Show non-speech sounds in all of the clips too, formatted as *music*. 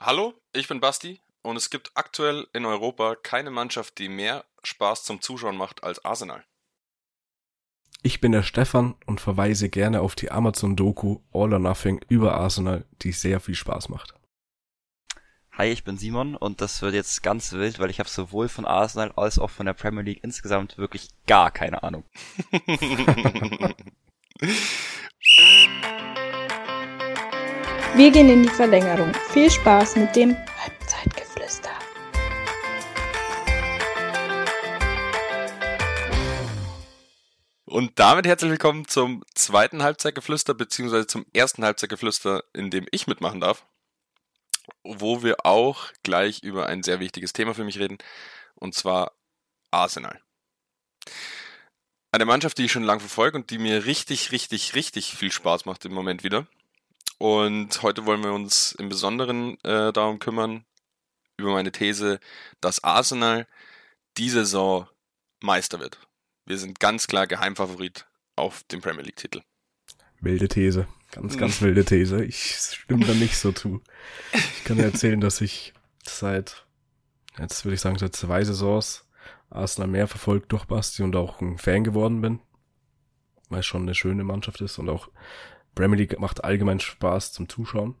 Hallo, ich bin Basti und es gibt aktuell in Europa keine Mannschaft, die mehr Spaß zum Zuschauen macht als Arsenal. Ich bin der Stefan und verweise gerne auf die Amazon-Doku All or Nothing über Arsenal, die sehr viel Spaß macht. Hi, ich bin Simon und das wird jetzt ganz wild, weil ich habe sowohl von Arsenal als auch von der Premier League insgesamt wirklich gar keine Ahnung. *laughs* *laughs* Wir gehen in die Verlängerung. Viel Spaß mit dem Halbzeitgeflüster. Und damit herzlich willkommen zum zweiten Halbzeitgeflüster, beziehungsweise zum ersten Halbzeitgeflüster, in dem ich mitmachen darf. Wo wir auch gleich über ein sehr wichtiges Thema für mich reden, und zwar Arsenal. Eine Mannschaft, die ich schon lange verfolge und die mir richtig, richtig, richtig viel Spaß macht im Moment wieder. Und heute wollen wir uns im Besonderen äh, darum kümmern, über meine These, dass Arsenal die Saison Meister wird. Wir sind ganz klar Geheimfavorit auf den Premier League-Titel. Wilde These. Ganz, ganz *laughs* wilde These. Ich stimme da nicht so zu. Ich kann dir erzählen, dass ich seit, jetzt würde ich sagen, seit zwei Saisons Arsenal mehr verfolgt durch Basti und auch ein Fan geworden bin. Weil es schon eine schöne Mannschaft ist und auch Premier League macht allgemein Spaß zum Zuschauen.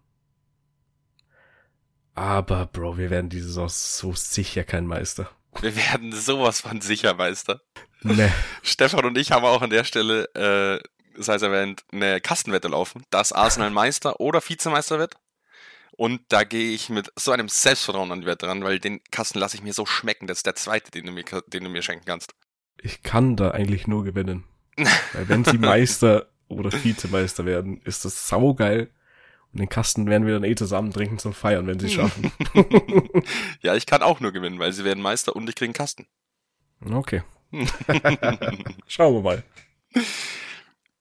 Aber, Bro, wir werden diese Saison so sicher kein Meister. Wir werden sowas von sicher Meister. Nee. *laughs* Stefan und ich haben auch an der Stelle, äh, sei es erwähnt, eine Kastenwette laufen, dass Arsenal Meister oder Vizemeister wird. Und da gehe ich mit so einem Selbstvertrauen an die Wette ran, weil den Kasten lasse ich mir so schmecken. Das ist der zweite, den du mir, den du mir schenken kannst. Ich kann da eigentlich nur gewinnen. *laughs* Weil wenn sie Meister oder Vizemeister werden, ist das saugeil. Und den Kasten werden wir dann eh zusammen trinken zum Feiern, wenn sie schaffen. *laughs* ja, ich kann auch nur gewinnen, weil sie werden Meister und ich kriege einen Kasten. Okay. *laughs* Schauen wir mal.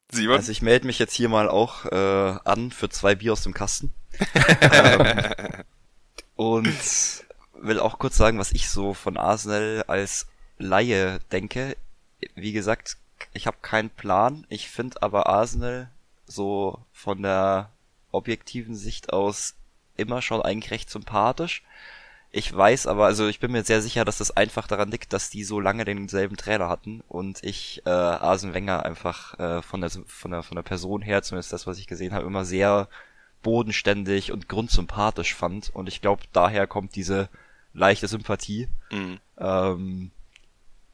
Simon? Also ich melde mich jetzt hier mal auch äh, an für zwei Bier aus dem Kasten. *laughs* ähm, und will auch kurz sagen, was ich so von Arsenal als Laie denke. Wie gesagt, ich habe keinen Plan. Ich finde aber Arsenal so von der objektiven Sicht aus immer schon eigentlich recht sympathisch. Ich weiß aber, also ich bin mir sehr sicher, dass das einfach daran liegt, dass die so lange denselben Trainer hatten und ich äh, Arsene Wenger einfach äh, von, der, von, der, von der Person her, zumindest das, was ich gesehen habe, immer sehr bodenständig und grundsympathisch fand. Und ich glaube, daher kommt diese leichte Sympathie. Mhm. Ähm,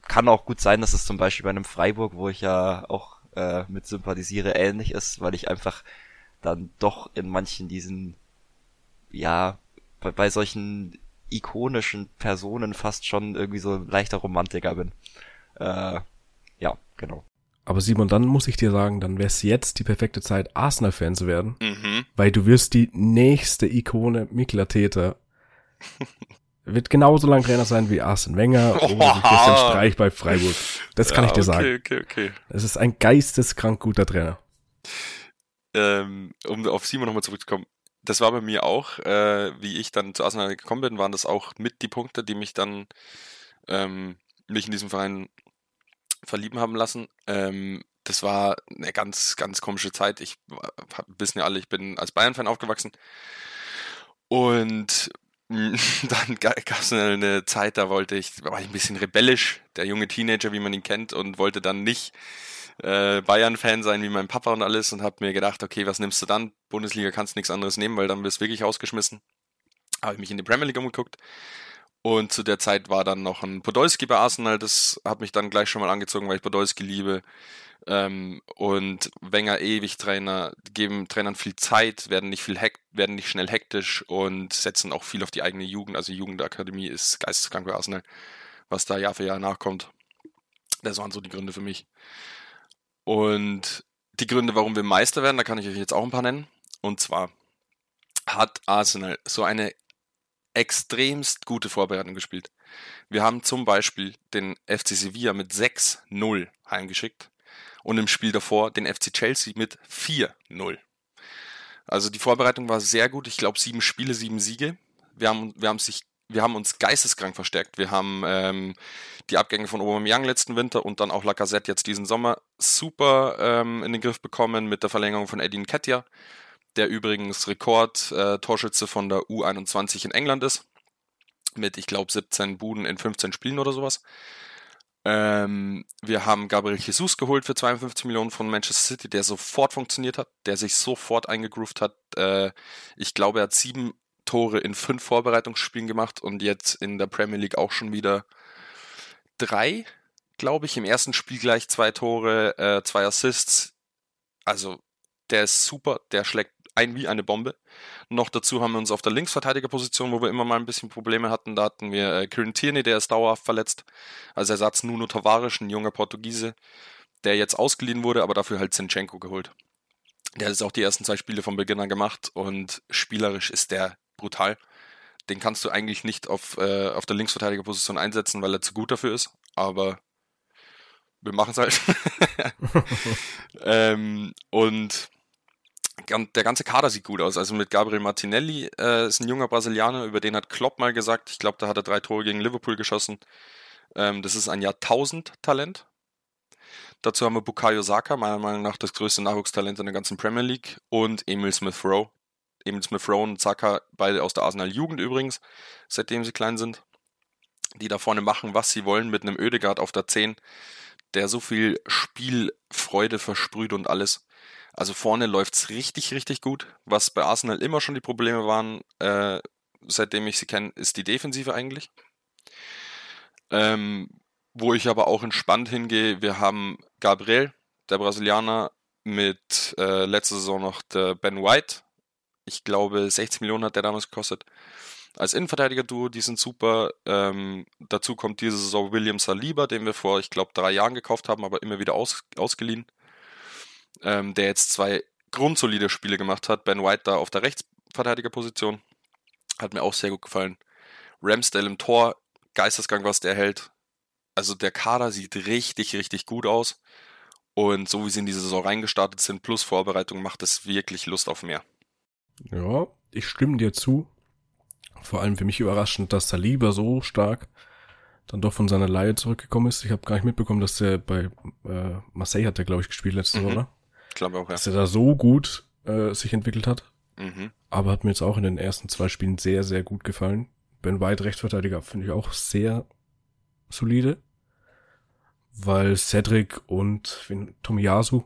kann auch gut sein, dass es zum Beispiel bei einem Freiburg, wo ich ja auch äh, mit sympathisiere, ähnlich ist, weil ich einfach dann doch in manchen diesen, ja, bei, bei solchen ikonischen Personen fast schon irgendwie so ein leichter Romantiker bin. Äh, ja, genau. Aber Simon, dann muss ich dir sagen, dann wäre es jetzt die perfekte Zeit, Arsenal-Fan zu werden, mhm. weil du wirst die nächste Ikone Mikla *laughs* Täter wird genauso lang Trainer sein wie Arsene Wenger oh. oder Christian Streich bei Freiburg. Das kann ja, ich dir sagen. Okay, okay. Es ist ein geisteskrank guter Trainer. Ähm, um auf Simon nochmal zurückzukommen. Das war bei mir auch, äh, wie ich dann zu Arsenal gekommen bin, waren das auch mit die Punkte, die mich dann ähm, mich in diesem Verein verlieben haben lassen. Ähm, das war eine ganz, ganz komische Zeit. Ich wissen ja alle, ich bin als Bayern-Fan aufgewachsen. Und *laughs* dann gab es eine Zeit, da wollte ich, war ich ein bisschen rebellisch, der junge Teenager, wie man ihn kennt, und wollte dann nicht äh, Bayern-Fan sein wie mein Papa und alles und habe mir gedacht, okay, was nimmst du dann? Bundesliga kannst du nichts anderes nehmen, weil dann wirst du wirklich ausgeschmissen. Habe ich mich in die Premier League umgeguckt und zu der Zeit war dann noch ein Podolski bei Arsenal, das hat mich dann gleich schon mal angezogen, weil ich Podolski liebe. Ähm, und Wenger ewig Trainer, geben Trainern viel Zeit, werden nicht viel werden nicht schnell hektisch und setzen auch viel auf die eigene Jugend. Also Jugendakademie ist geisteskrank bei Arsenal, was da Jahr für Jahr nachkommt. Das waren so die Gründe für mich. Und die Gründe, warum wir Meister werden, da kann ich euch jetzt auch ein paar nennen. Und zwar hat Arsenal so eine extremst gute Vorbereitung gespielt. Wir haben zum Beispiel den FC Sevilla mit 6-0 heimgeschickt und im Spiel davor den FC Chelsea mit 4-0. Also die Vorbereitung war sehr gut. Ich glaube, sieben Spiele, sieben Siege. Wir haben, wir haben, sich, wir haben uns geisteskrank verstärkt. Wir haben ähm, die Abgänge von Aubameyang letzten Winter und dann auch Lacazette jetzt diesen Sommer super ähm, in den Griff bekommen mit der Verlängerung von Eddie Nketiah. Der übrigens Rekord-Torschütze äh, von der U21 in England ist. Mit, ich glaube, 17 Buden in 15 Spielen oder sowas. Ähm, wir haben Gabriel Jesus geholt für 52 Millionen von Manchester City, der sofort funktioniert hat, der sich sofort eingegroovt hat. Äh, ich glaube, er hat sieben Tore in fünf Vorbereitungsspielen gemacht und jetzt in der Premier League auch schon wieder drei, glaube ich. Im ersten Spiel gleich zwei Tore, äh, zwei Assists. Also der ist super, der schlägt ein wie eine Bombe. Noch dazu haben wir uns auf der Linksverteidigerposition, wo wir immer mal ein bisschen Probleme hatten, da hatten wir äh, Kieran Tierney, der ist dauerhaft verletzt. Als Ersatz Nuno Tavares, ein junger Portugiese, der jetzt ausgeliehen wurde, aber dafür halt Zinchenko geholt. Der hat jetzt auch die ersten zwei Spiele von Beginn an gemacht und spielerisch ist der brutal. Den kannst du eigentlich nicht auf, äh, auf der Linksverteidigerposition einsetzen, weil er zu gut dafür ist. Aber wir machen es halt. *laughs* *laughs* ähm, und der ganze Kader sieht gut aus. Also mit Gabriel Martinelli äh, ist ein junger Brasilianer, über den hat Klopp mal gesagt, ich glaube, da hat er drei Tore gegen Liverpool geschossen. Ähm, das ist ein Jahrtausend-Talent. Dazu haben wir Bukayo Saka, meiner Meinung nach das größte Nachwuchstalent in der ganzen Premier League. Und Emil Smith Rowe. Emil Smith Rowe und Saka, beide aus der Arsenal-Jugend übrigens, seitdem sie klein sind. Die da vorne machen, was sie wollen, mit einem Ödegard auf der 10, der so viel Spielfreude versprüht und alles. Also vorne läuft's richtig, richtig gut. Was bei Arsenal immer schon die Probleme waren, äh, seitdem ich sie kenne, ist die Defensive eigentlich. Ähm, wo ich aber auch entspannt hingehe, wir haben Gabriel, der Brasilianer, mit äh, letzter Saison noch der Ben White. Ich glaube, 60 Millionen hat der damals gekostet. Als Innenverteidiger-Duo, die sind super. Ähm, dazu kommt diese Saison William Saliba, den wir vor, ich glaube, drei Jahren gekauft haben, aber immer wieder aus, ausgeliehen ähm, der jetzt zwei grundsolide Spiele gemacht hat. Ben White da auf der Rechtsverteidigerposition. Hat mir auch sehr gut gefallen. Ramsdale im Tor, Geistesgang, was der hält. Also der Kader sieht richtig, richtig gut aus. Und so wie sie in die Saison reingestartet sind, plus Vorbereitung, macht es wirklich Lust auf mehr. Ja, ich stimme dir zu. Vor allem für mich überraschend, dass Saliba so stark dann doch von seiner Leihe zurückgekommen ist. Ich habe gar nicht mitbekommen, dass der bei äh, Marseille hat der, glaube ich, gespielt letzte mhm. oder? Ich glaube auch, ja. Dass er da so gut äh, sich entwickelt hat. Mhm. Aber hat mir jetzt auch in den ersten zwei Spielen sehr, sehr gut gefallen. Ben White, Rechtsverteidiger, finde ich auch sehr solide. Weil Cedric und Tomiyasu,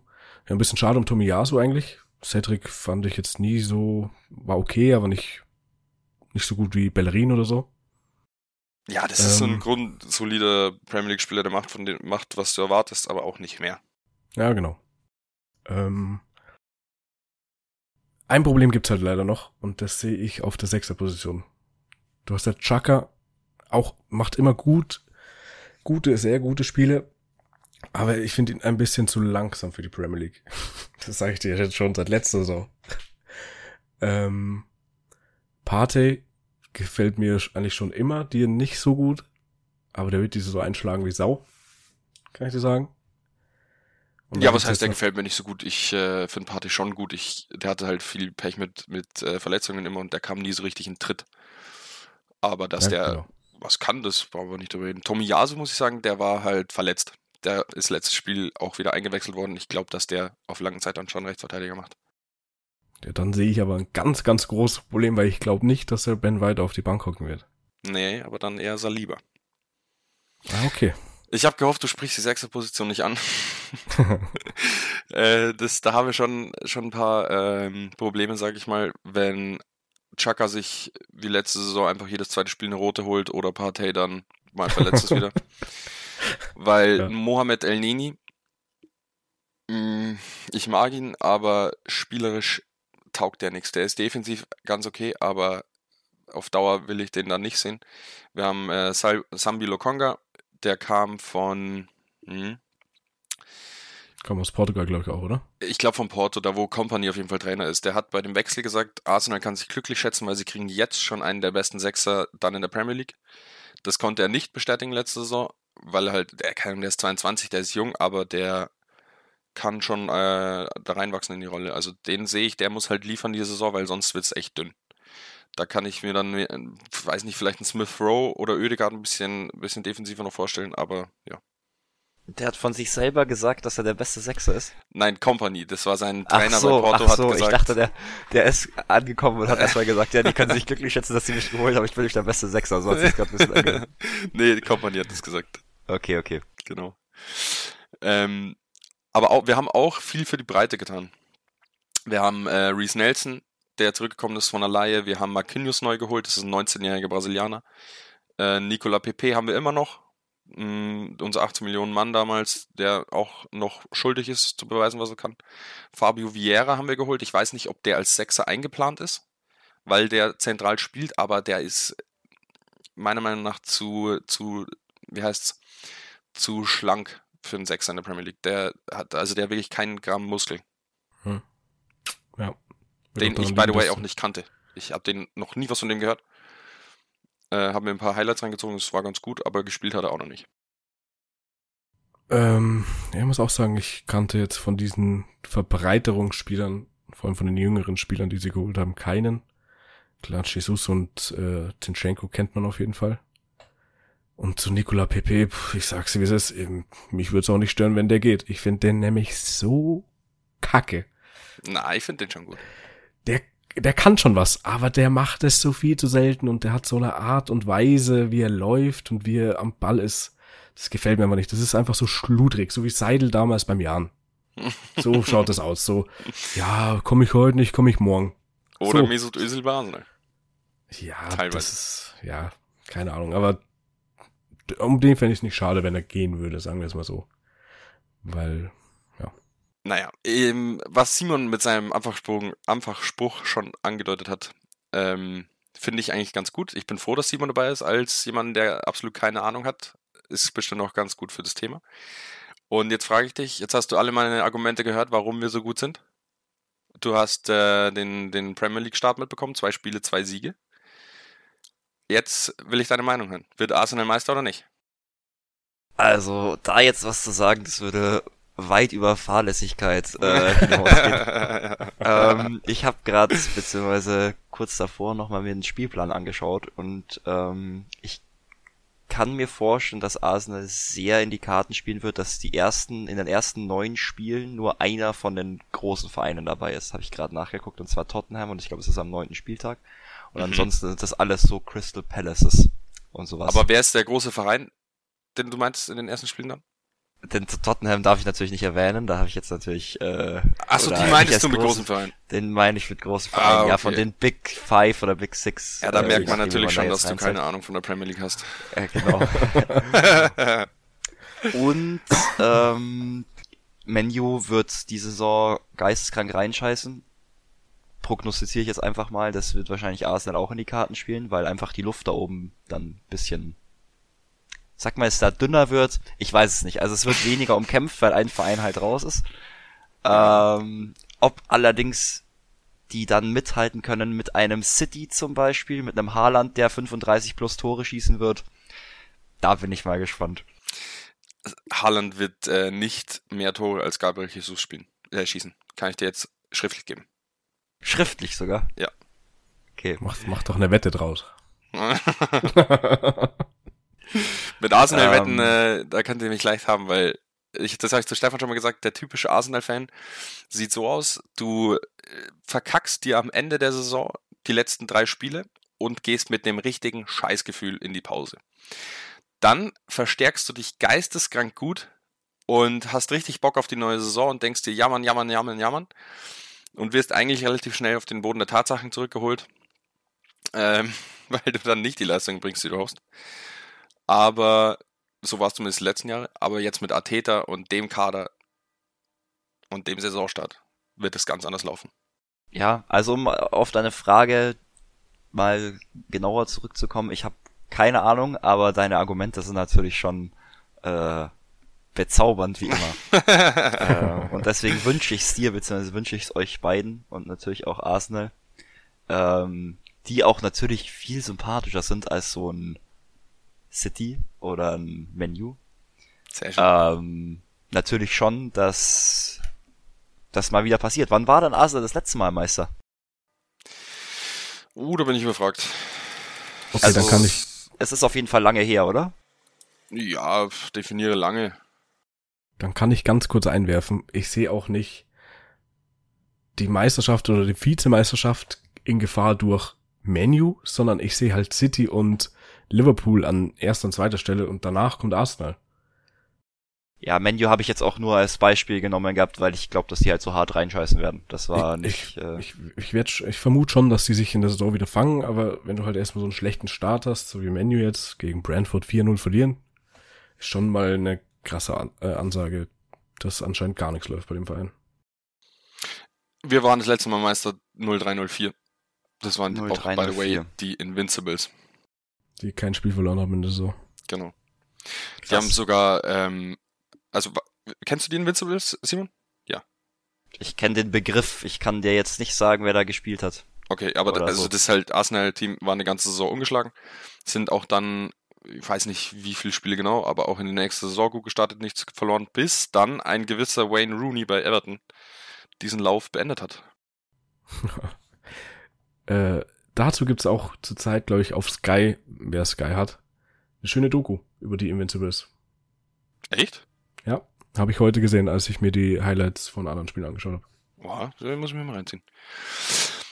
ja, ein bisschen schade um Tomiyasu eigentlich. Cedric fand ich jetzt nie so, war okay, aber nicht, nicht so gut wie Bellerin oder so. Ja, das ähm, ist so ein ähm. grundsolider Premier League-Spieler, der macht von dem, macht, was du erwartest, aber auch nicht mehr. Ja, genau. Ähm, ein Problem gibt's halt leider noch und das sehe ich auf der sechster Position. Du hast der Chaka, auch macht immer gut, gute, sehr gute Spiele, aber ich finde ihn ein bisschen zu langsam für die Premier League. *laughs* Das sage ich dir jetzt schon seit letzter Saison. Ähm, Partey gefällt mir eigentlich schon immer dir nicht so gut, aber der wird diese so einschlagen wie Sau. Kann ich dir sagen? Und ja, was heißt, der gefällt mir nicht so gut. Ich äh, finde Party schon gut. Ich, der hatte halt viel Pech mit, mit äh, Verletzungen immer und der kam nie so richtig in Tritt. Aber dass ja, der genau. was kann, das brauchen wir nicht drüber reden. Tommy Yasu, muss ich sagen, der war halt verletzt. Der ist letztes Spiel auch wieder eingewechselt worden. Ich glaube, dass der auf lange Zeit dann schon Rechtsverteidiger macht. Ja, dann sehe ich aber ein ganz, ganz großes Problem, weil ich glaube nicht, dass er Ben White auf die Bank hocken wird. Nee, aber dann eher Saliba. Ah, okay. Ich habe gehofft, du sprichst die sechste Position nicht an. *laughs* *laughs* äh, das, da haben wir schon, schon ein paar ähm, Probleme, sag ich mal, wenn Chaka sich wie letzte Saison einfach jedes zweite Spiel eine rote holt oder Partey dann mal verletzt ist wieder. *laughs* Weil ja. Mohamed El Nini, mh, mm, ich mag ihn, aber spielerisch taugt der nichts. Der ist defensiv ganz okay, aber auf Dauer will ich den dann nicht sehen. Wir haben äh, Sambi Lokonga, der kam von. Hm, Kam aus Portugal, glaube ich auch, oder? Ich glaube von Porto, da wo Company auf jeden Fall Trainer ist. Der hat bei dem Wechsel gesagt, Arsenal kann sich glücklich schätzen, weil sie kriegen jetzt schon einen der besten Sechser dann in der Premier League. Das konnte er nicht bestätigen letzte Saison, weil halt, der, kann, der ist 22, der ist jung, aber der kann schon äh, da reinwachsen in die Rolle. Also den sehe ich, der muss halt liefern diese Saison, weil sonst wird es echt dünn. Da kann ich mir dann, weiß nicht, vielleicht einen Smith Rowe oder Oedegaard ein bisschen, bisschen defensiver noch vorstellen, aber ja. Der hat von sich selber gesagt, dass er der beste Sechser ist. Nein, Company, das war sein Trainer ach so, bei Porto ach so, hat gesagt. Ich dachte, der, der ist angekommen und hat erstmal gesagt, ja, die können sich glücklich schätzen, dass sie mich geholt haben, ich bin nicht der beste Sechser, so hat sich gerade ein bisschen angehört. *laughs* nee, die Company hat das gesagt. Okay, okay. Genau. Ähm, aber auch, wir haben auch viel für die Breite getan. Wir haben äh, Reese Nelson, der zurückgekommen ist von der Laie. Wir haben Marquinhos neu geholt, das ist ein 19-jähriger Brasilianer. Äh, Nicola Pepe haben wir immer noch, mh, mm, unser 18 Millionen Mann damals, der auch noch schuldig ist, zu beweisen, was er kann. Fabio Vieira haben wir geholt. Ich weiß nicht, ob der als Sechser eingeplant ist, weil der zentral spielt, aber der ist meiner Meinung nach zu, zu wie heißt's, zu schlank für einen Sechser in der Premier League. Der hat, also der wirklich keinen Gramm Muskel. Hm. Ja. Den ich, by the way, auch nicht kannte. Ich habe den noch nie was von dem gehört. Äh, habe mir ein paar Highlights reingezogen, das war ganz gut, aber gespielt hat er auch noch nicht. Ähm, ich muss auch sagen, ich kannte jetzt von diesen Verbreiterungsspielern, vor allem von den jüngeren Spielern, die sie geholt haben, keinen. Klar, Jesus und äh, Zinchenko kennt man auf jeden Fall. Und zu Nicola Pepe, ich sag's dir, wie es ist, mich würde es auch nicht stören, wenn der geht. Ich finde den nämlich so kacke. Na, ich finde den schon gut. Der der kann schon was, aber der macht es so viel zu selten und der hat so eine Art und Weise, wie er läuft und wie er am Ball ist. Das gefällt mir aber nicht. Das ist einfach so schludrig, so wie Seidel damals beim Jan. *laughs* So schaut das aus. So, ja, komme ich heute nicht, komme ich morgen. Oder so. Mesut Özil Basel. Ja, Teilweise. das ist, ja, keine Ahnung. Aber um den fände ich es nicht schade, wenn er gehen würde, sagen wir es mal so. Weil naja, ähm, was Simon mit seinem Anfachspruch, schon angedeutet hat, ähm, finde ich eigentlich ganz gut. Ich bin froh, dass Simon dabei ist, als jemand, der absolut keine Ahnung hat. Ist bestimmt auch ganz gut für das Thema. Und jetzt frage ich dich, jetzt hast du alle meine Argumente gehört, warum wir so gut sind. Du hast äh, den, den Premier League Start mitbekommen, zwei Spiele, zwei Siege. Jetzt will ich deine Meinung hören. Wird Arsenal Meister oder nicht? Also, da jetzt was zu sagen, das würde weit über Fahrlässigkeit äh, *laughs* hinausgeht. *laughs* ähm, ich habe gerade beziehungsweise kurz davor nochmal mir den Spielplan angeschaut und ähm, ich kann mir vorstellen, dass Arsenal sehr in die Karten spielen wird, dass die ersten in den ersten neun Spielen nur einer von den großen Vereinen dabei ist. Habe ich gerade nachgeguckt und zwar Tottenham und ich glaube es ist am neunten Spieltag. Und mhm. ansonsten sind das alles so Crystal Palaces und sowas. Aber wer ist der große Verein, den du meintest in den ersten Spielen dann? Den Tottenham darf ich natürlich nicht erwähnen, da habe ich jetzt natürlich. Äh, Achso, die meintest du mit großen Vereinen? Den meine ich mit großen Vereinen, ah, okay. ja, von den Big Five oder Big Six. Ja, da äh, merkt man natürlich schon, dass du keine Ahnung von der Premier League hast. Ja, genau. *laughs* Und ähm, Menu wird die Saison geisteskrank reinscheißen. Prognostiziere ich jetzt einfach mal, das wird wahrscheinlich Arsenal auch in die Karten spielen, weil einfach die Luft da oben dann bisschen sag mal, es da dünner wird, ich weiß es nicht. Also es wird weniger umkämpft, weil ein Verein halt raus ist. Ähm, ob allerdings die dann mithalten können mit einem City zum Beispiel, mit einem Haaland, der 35 plus Tore schießen wird, da bin ich mal gespannt. Haaland wird äh, nicht mehr Tore als Gabriel Jesus spielen, äh, schießen. Kann ich dir jetzt schriftlich geben. Schriftlich sogar? Ja. Okay. Mach, mach doch eine Wette draus. *laughs* *laughs* Mit Arsenal-Wetten, ähm, äh, da könnt ihr mich leicht haben, weil ich, das habe ich zu Stefan schon mal gesagt, der typische Arsenal-Fan sieht so aus, du äh, verkackst dir am Ende der Saison die letzten drei Spiele und gehst mit dem richtigen Scheißgefühl in die Pause. Dann verstärkst du dich geisteskrank gut und hast richtig Bock auf die neue Saison und denkst dir jammern, jammern, jammern, jammern und wirst eigentlich relativ schnell auf den Boden der Tatsachen zurückgeholt, ähm, *laughs* weil du dann nicht die Leistung bringst, die du hoffst. Aber so war es zumindest die letzten Jahre. Aber jetzt mit Ateta und dem Kader und dem Saisonstart wird es ganz anders laufen. Ja, also um auf deine Frage mal genauer zurückzukommen, ich habe keine Ahnung, aber deine Argumente sind natürlich schon äh, bezaubernd wie immer. *laughs* äh, und deswegen wünsche ich es dir, beziehungsweise wünsche ich es euch beiden und natürlich auch Arsenal, ähm, die auch natürlich viel sympathischer sind als so ein City oder ein Menu. Sehr schön. Ähm, natürlich schon, dass das mal wieder passiert. Wann war denn Arsenal das letzte Mal Meister? Uh, da bin ich überfragt. Okay, also, dann kann ich. Es ist auf jeden Fall lange her, oder? Ja, definiere lange. dann kann ich ganz kurz einwerfen. Ich sehe auch nicht die Meisterschaft oder die Vizemeisterschaft in Gefahr durch Menu, sondern ich sehe halt City und Liverpool an erster und zweiter Stelle und danach kommt Arsenal. Ja, Menu habe ich jetzt auch nur als Beispiel genommen gehabt, weil ich glaube, dass die halt so hart reinscheißen werden. Das war ich, nicht. Ich, äh ich, ich, werd, ich vermute schon, dass die sich in der Saison wieder fangen, aber wenn du halt erstmal so einen schlechten Start hast, so wie Menu jetzt gegen Brentford 4-0 verlieren, ist schon mal eine krasse An äh, Ansage, dass anscheinend gar nichts läuft bei dem Verein. Wir waren das letzte Mal Meister 0304. Das waren 03, auch, by the way, die Invincibles. Die kein Spiel verloren haben in der Saison. Genau. Krass. Die haben sogar ähm, also, kennst du die Invincibles, Simon? Ja. Ich kenne den Begriff. Ich kann dir jetzt nicht sagen, wer da gespielt hat. Okay, aber da, also so. das halt Arsenal-Team war eine ganze Saison ungeschlagen. Sind auch dann, ich weiß nicht wie viele Spiele genau, aber auch in die nächste Saison gut gestartet, nichts verloren, bis dann ein gewisser Wayne Rooney bei Everton diesen Lauf beendet hat. *laughs* äh, dazu gibt's auch zurzeit, glaube ich, auf Sky, wer Sky hat, eine schöne Doku über die Invincibles. Echt? Ja, habe ich heute gesehen, als ich mir die Highlights von anderen Spielen angeschaut habe. Boah, da muss ich mir mal reinziehen.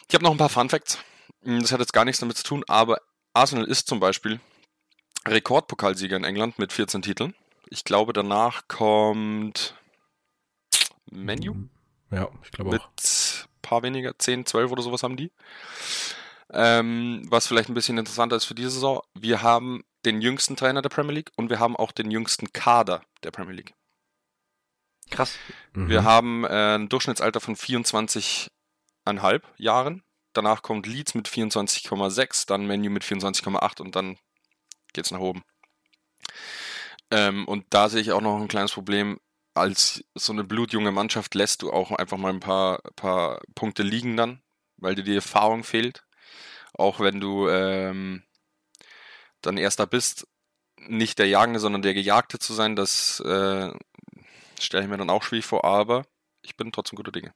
Ich habe noch ein paar Fun Facts. Hm, das hat jetzt gar nichts damit zu tun, aber Arsenal ist zum Beispiel Rekordpokalsieger in England mit 14 Titeln. Ich glaube, danach kommt Menu. Ja, ich glaube auch. Mit paar weniger, 10, 12 oder sowas haben die. Ähm, was vielleicht ein bisschen interessanter ist für diese Saison, wir haben den jüngsten Trainer der Premier League und wir haben auch den jüngsten Kader der Premier League. Krass. Mhm. Wir haben äh, ein Durchschnittsalter von 24,5 Jahren. Danach kommt Leeds mit 24,6, dann Menu mit 24,8 und dann geht's nach oben. Ähm, und da sehe ich auch noch ein kleines Problem. Als so eine blutjunge Mannschaft lässt du auch einfach mal ein paar, paar Punkte liegen dann, weil dir die Erfahrung fehlt. Auch wenn du ähm, dann Erster bist, nicht der Jagende, sondern der Gejagte zu sein, das äh, stelle ich mir dann auch schwierig vor, aber ich bin trotzdem guter Dinge.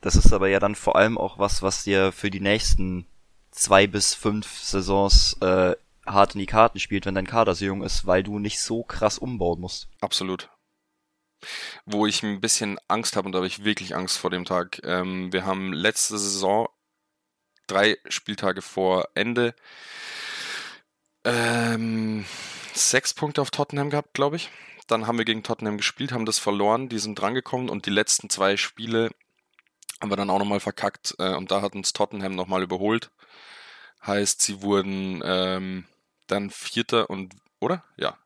Das ist aber ja dann vor allem auch was, was dir für die nächsten zwei bis fünf Saisons äh, hart in die Karten spielt, wenn dein Kader so jung ist, weil du nicht so krass umbauen musst. Absolut. Wo ich ein bisschen Angst habe, und da habe ich wirklich Angst vor dem Tag. Ähm, wir haben letzte Saison drei Spieltage vor Ende ähm, sechs Punkte auf Tottenham gehabt, glaube ich. Dann haben wir gegen Tottenham gespielt, haben das verloren, die sind drangekommen und die letzten zwei Spiele haben wir dann auch nochmal verkackt äh, und da hat uns Tottenham nochmal überholt. Heißt, sie wurden ähm, dann Vierter und, oder? Ja.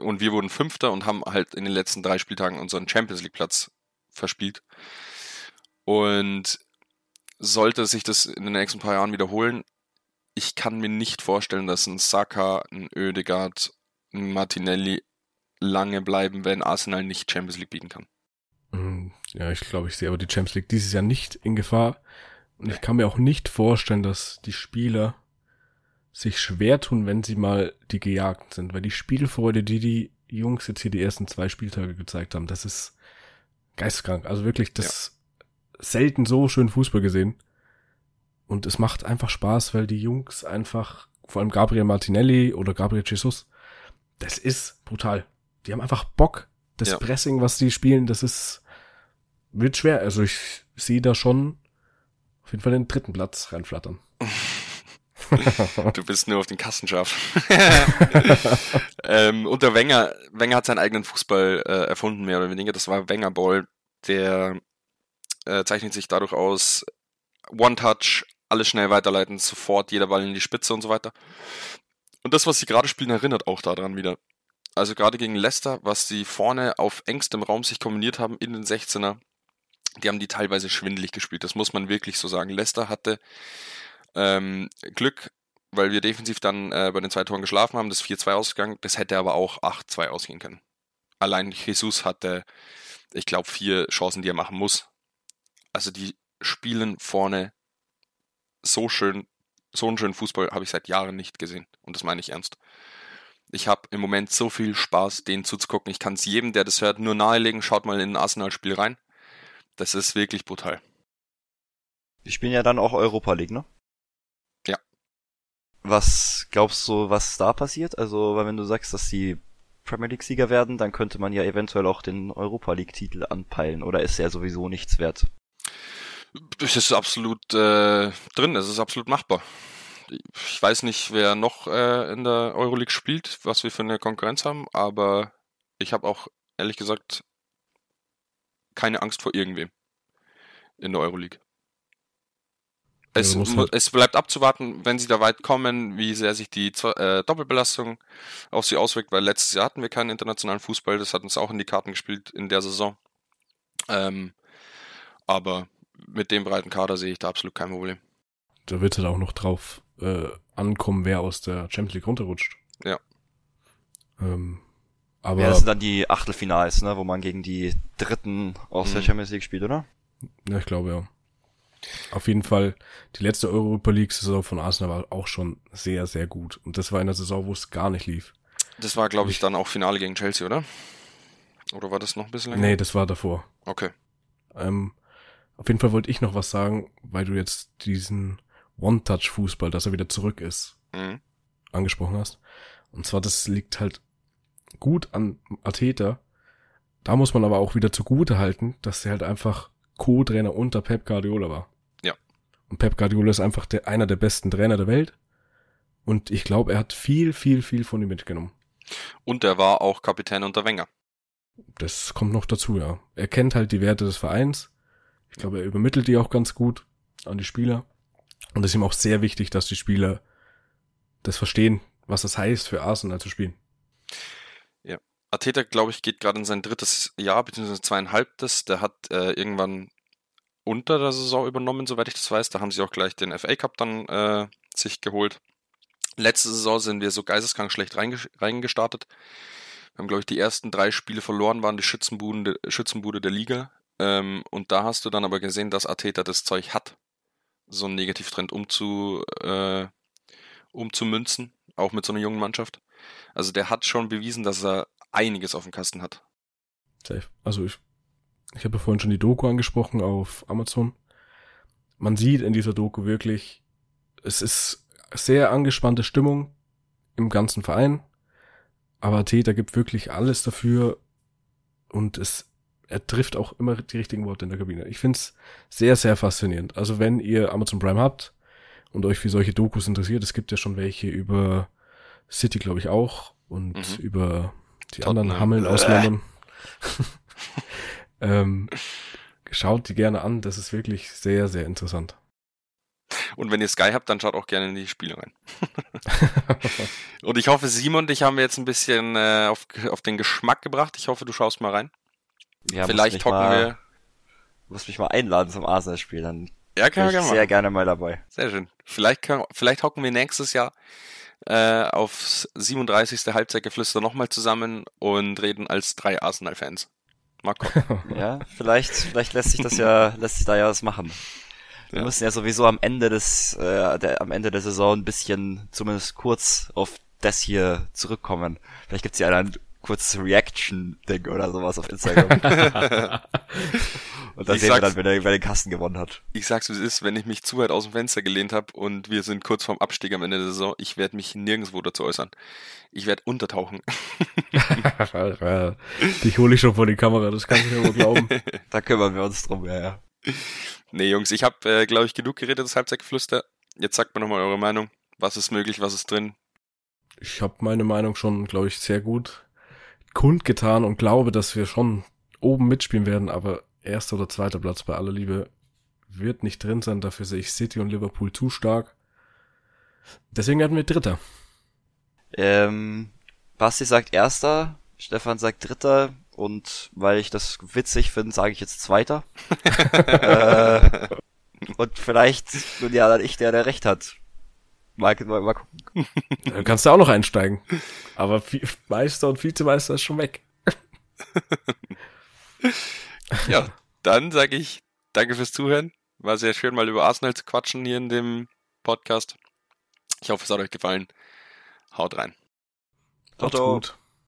Und wir wurden Fünfter und haben halt in den letzten drei Spieltagen unseren Champions League Platz verspielt. Und sollte sich das in den nächsten paar Jahren wiederholen, ich kann mir nicht vorstellen, dass ein Saka, ein Oedegaard, ein Martinelli lange bleiben, wenn Arsenal nicht Champions League bieten kann. Mhm. Ja, ich glaube, ich sehe aber die Champions League dieses Jahr nicht in Gefahr. Und ich kann mir auch nicht vorstellen, dass die Spieler sich schwer tun, wenn sie mal die gejagt sind. Weil die Spielfreude, die die Jungs jetzt hier die ersten zwei Spieltage gezeigt haben, das ist geisteskrank. Also wirklich, das. Selten so schön Fußball gesehen. Und es macht einfach Spaß, weil die Jungs einfach, vor allem Gabriel Martinelli oder Gabriel Jesus, das ist brutal. Die haben einfach Bock. Das ja. Pressing, was die spielen, das ist, wird schwer. Also ich sehe da schon auf jeden Fall den dritten Platz reinflattern. *laughs* du bist nur auf den Kassen scharf. *laughs* ähm, unter Wenger, Wenger hat seinen eigenen Fußball äh, erfunden, mehr oder weniger. Das war Wenger Ball. Der äh, zeichnet sich dadurch aus, One-Touch, alles schnell weiterleiten, sofort jeder Ball in die Spitze und so weiter. Und das, was sie gerade spielen, erinnert auch daran wieder. Also gerade gegen Leicester, was sie vorne auf engstem Raum sich kombiniert haben in den 16er, die haben die teilweise schwindelig gespielt. Das muss man wirklich so sagen. Leicester hatte ähm, Glück, weil wir defensiv dann äh, bei den zwei Toren geschlafen haben, das 4-2 ausgegangen. Das hätte aber auch 8-2 ausgehen können. Allein Jesus hatte, ich glaube, vier Chancen, die er machen muss. Also die spielen vorne so schön, so einen schönen Fußball habe ich seit Jahren nicht gesehen. Und das meine ich ernst. Ich habe im Moment so viel Spaß, denen zuzugucken. Ich kann es jedem, der das hört, nur nahelegen. Schaut mal in ein Arsenal-Spiel rein. Das ist wirklich brutal. Die spielen ja dann auch Europa League, ne? Ja. Was glaubst du, was da passiert? Also, weil wenn du sagst, dass die Premier League-Sieger werden, dann könnte man ja eventuell auch den Europa League-Titel anpeilen. Oder ist er sowieso nichts wert? Es ist absolut äh, drin, es ist absolut machbar. Ich weiß nicht, wer noch äh, in der Euroleague spielt, was wir für eine Konkurrenz haben, aber ich habe auch ehrlich gesagt keine Angst vor irgendwem in der Euroleague. Es, ja, halt es, bleibt abzuwarten, wenn sie da weit kommen, wie sehr sich die äh, Doppelbelastung auf sie auswirkt, weil letztes Jahr hatten wir keinen internationalen Fußball, das hat uns auch in die Karten gespielt in der Saison. Ähm, aber mit dem breiten Kader sehe ich da absolut kein Problem. Da wird halt auch noch drauf äh, ankommen, wer aus der Champions League runterrutscht. Ja. Ähm, aber ja, das sind dann die Achtelfinals, ne, wo man gegen die Dritten aus der mhm. Champions League spielt, oder? Ja, ich glaube ja. Auf jeden Fall, die letzte Europa League-Saison von Arsenal war auch schon sehr, sehr gut. Und das war in der Saison, wo es gar nicht lief. Das war, glaube ich, dann auch Finale gegen Chelsea, oder? Oder war das noch ein bisschen länger? Nee, das war davor. Okay. Ähm, auf jeden Fall wollte ich noch was sagen, weil du jetzt diesen One-Touch-Fußball, dass er wieder zurück ist, mhm. angesprochen hast. Und zwar, das liegt halt gut an Arteta. Da muss man aber auch wieder zugute halten, dass er halt einfach Co-Trainer unter Pep Guardiola war. Ja. Und Pep Guardiola ist einfach der, einer der besten Trainer der Welt. Und ich glaube, er hat viel, viel, viel von ihm mitgenommen. Und er war auch Kapitän unter Wenger. Das kommt noch dazu, ja. Er kennt halt die Werte des Vereins. Ich glaube, er übermittelt die auch ganz gut an die Spieler. Und es ist ihm auch sehr wichtig, dass die Spieler das verstehen, was das heißt, für Arsenal zu spielen. Arteta, glaube ich, geht gerade in sein drittes Jahr, beziehungsweise zweieinhalbtes. Der hat äh, irgendwann unter der Saison übernommen, soweit ich das weiß. Da haben sie auch gleich den FA Cup dann äh, sich geholt. Letzte Saison sind wir so geisteskrank schlecht reingestartet. Wir haben, glaube ich, die ersten drei Spiele verloren, waren die Schützenbude, Schützenbude der Liga. Ähm, und da hast du dann aber gesehen, dass Arteta das Zeug hat, so einen Negativtrend umzu, äh, umzumünzen, auch mit so einer jungen Mannschaft. Also der hat schon bewiesen, dass er einiges auf dem Kasten hat. Safe. Also ich, ich habe ja vorhin schon die Doku angesprochen auf Amazon. Man sieht in dieser Doku wirklich, es ist sehr angespannte Stimmung im ganzen Verein. Aber Täter gibt wirklich alles dafür und es, er trifft auch immer die richtigen Worte in der Kabine. Ich find's sehr, sehr faszinierend. Also wenn ihr Amazon Prime habt und euch für solche Dokus interessiert, es gibt ja schon welche über City, glaube ich, auch und mhm. über die Tottenham. anderen Hammeln aus London. *laughs* ähm, schaut die gerne an, das ist wirklich sehr, sehr interessant. Und wenn ihr Sky habt, dann schaut auch gerne in die Spiele rein. *laughs* und ich hoffe, Simon und ich haben jetzt ein bisschen äh, auf, auf den Geschmack gebracht. Ich hoffe, du schaust mal rein. Ja, Vielleicht hocken mal, wir. Du musst mich mal einladen zum Arsenal-Spiel, dann ja, kann bin ich sehr gerne mal dabei. Sehr schön. Vielleicht, können, vielleicht hocken wir nächstes Jahr äh, aufs 37. Halbzeitgeflüster nochmal zusammen und reden als drei Arsenal-Fans. Mal gucken. *laughs* ja, *laughs* vielleicht, vielleicht lässt sich das ja, lässt sich da ja was machen. Wir ja. müssen ja sowieso am Ende des, äh, der, am Ende der Saison ein bisschen, zumindest kurz auf das hier zurückkommen. Vielleicht gibt's ja dann kurzes Reaction-Ding oder sowas auf Instagram. *laughs* und dann ich sehen wir dann, wer, wer den Kasten gewonnen hat. Ich sag's, wie es ist, wenn ich mich zu weit aus dem Fenster gelehnt habe und wir sind kurz vorm Abstieg am Ende der Saison, ich werde mich nirgendwo dazu äußern. Ich werde untertauchen. *laughs* Dich hole ich schon vor die Kamera, das kann ich mir wohl glauben. *laughs* da kümmern wir uns drum, ja, ja. Nee, Jungs, ich habe, äh, glaube ich, genug geredet, das Halbzeitgeflüster. Jetzt sagt mir nochmal eure Meinung. Was ist möglich, was ist drin? Ich habe meine Meinung schon, glaube ich, sehr gut kundgetan und glaube, dass wir schon oben mitspielen werden, aber erster oder zweiter Platz bei aller Liebe wird nicht drin sein. Dafür sehe ich City und Liverpool zu stark. Deswegen werden wir Dritter. Ähm, Basti sagt Erster, Stefan sagt Dritter und weil ich das witzig finde, sage ich jetzt Zweiter. *laughs* äh, und vielleicht bin ja dann ich der, der recht hat. Mal, mal, mal gucken. *laughs* Dann kannst du auch noch einsteigen. Aber Meister und Vizemeister ist schon weg. *laughs* ja, dann sage ich danke fürs Zuhören. War sehr schön, mal über Arsenal zu quatschen hier in dem Podcast. Ich hoffe, es hat euch gefallen. Haut rein. Macht's gut.